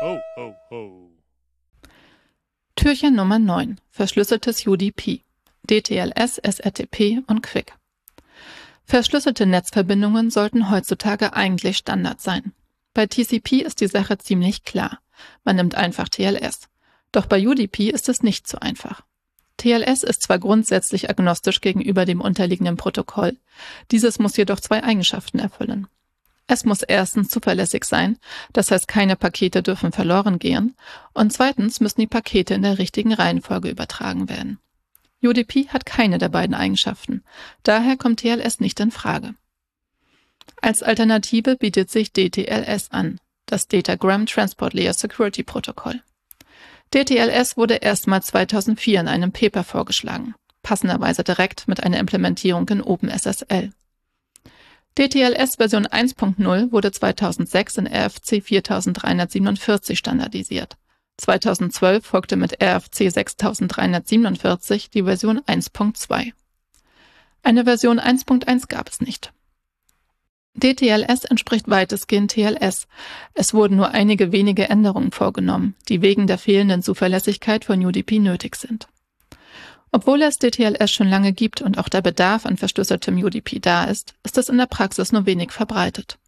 Ho, ho, ho. Türchen Nummer 9. Verschlüsseltes UDP. DTLS, SRTP und Quick. Verschlüsselte Netzverbindungen sollten heutzutage eigentlich Standard sein. Bei TCP ist die Sache ziemlich klar. Man nimmt einfach TLS. Doch bei UDP ist es nicht so einfach. TLS ist zwar grundsätzlich agnostisch gegenüber dem unterliegenden Protokoll, dieses muss jedoch zwei Eigenschaften erfüllen. Es muss erstens zuverlässig sein, das heißt keine Pakete dürfen verloren gehen, und zweitens müssen die Pakete in der richtigen Reihenfolge übertragen werden. UDP hat keine der beiden Eigenschaften. Daher kommt TLS nicht in Frage. Als Alternative bietet sich DTLS an, das Datagram Transport Layer Security Protocol. DTLS wurde erstmals 2004 in einem Paper vorgeschlagen, passenderweise direkt mit einer Implementierung in OpenSSL. DTLS Version 1.0 wurde 2006 in RFC 4347 standardisiert 2012 folgte mit RFC 6347 die Version 1.2. Eine Version 1.1 gab es nicht. DTLS entspricht weitestgehend TLS. Es wurden nur einige wenige Änderungen vorgenommen, die wegen der fehlenden Zuverlässigkeit von UDP nötig sind. Obwohl es DTLS schon lange gibt und auch der Bedarf an verschlüsseltem UDP da ist, ist es in der Praxis nur wenig verbreitet.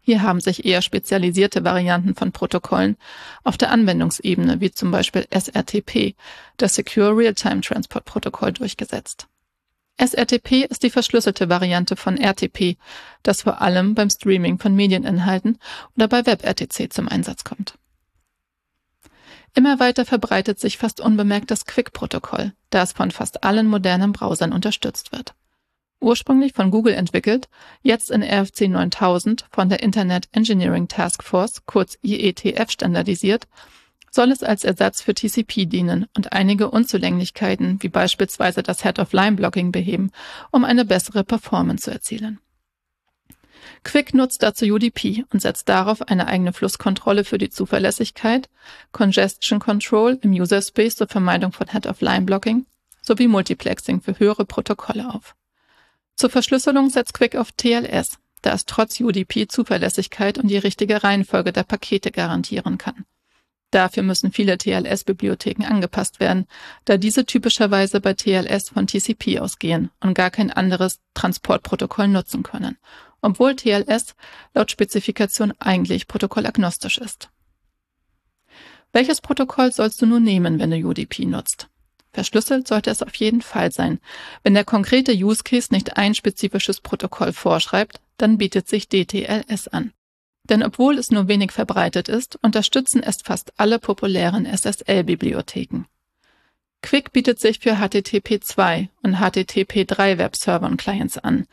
Hier haben sich eher spezialisierte Varianten von Protokollen auf der Anwendungsebene, wie zum Beispiel SRTP, das Secure Real-Time Transport Protokoll, durchgesetzt. SRTP ist die verschlüsselte Variante von RTP, das vor allem beim Streaming von Medieninhalten oder bei WebRTC zum Einsatz kommt. Immer weiter verbreitet sich fast unbemerkt das Quick-Protokoll, da es von fast allen modernen Browsern unterstützt wird. Ursprünglich von Google entwickelt, jetzt in RFC 9000 von der Internet Engineering Task Force, kurz IETF, standardisiert, soll es als Ersatz für TCP dienen und einige Unzulänglichkeiten wie beispielsweise das Head-of-Line-Blocking beheben, um eine bessere Performance zu erzielen. Quick nutzt dazu UDP und setzt darauf eine eigene Flusskontrolle für die Zuverlässigkeit, Congestion Control im User Space zur Vermeidung von Head-of-Line-Blocking sowie Multiplexing für höhere Protokolle auf. Zur Verschlüsselung setzt Quick auf TLS, da es trotz UDP Zuverlässigkeit und die richtige Reihenfolge der Pakete garantieren kann. Dafür müssen viele TLS-Bibliotheken angepasst werden, da diese typischerweise bei TLS von TCP ausgehen und gar kein anderes Transportprotokoll nutzen können, obwohl TLS laut Spezifikation eigentlich protokollagnostisch ist. Welches Protokoll sollst du nun nehmen, wenn du UDP nutzt? Verschlüsselt sollte es auf jeden Fall sein. Wenn der konkrete Use Case nicht ein spezifisches Protokoll vorschreibt, dann bietet sich DTLS an. Denn obwohl es nur wenig verbreitet ist, unterstützen es fast alle populären SSL-Bibliotheken. Quick bietet sich für HTTP2 und HTTP3 Webserver und Clients an.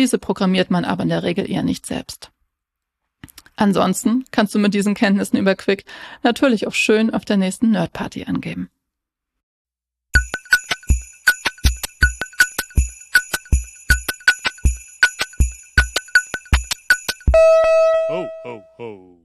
Diese programmiert man aber in der Regel eher nicht selbst. Ansonsten kannst du mit diesen Kenntnissen über Quick natürlich auch schön auf der nächsten Nerdparty angeben. Ho, ho, ho.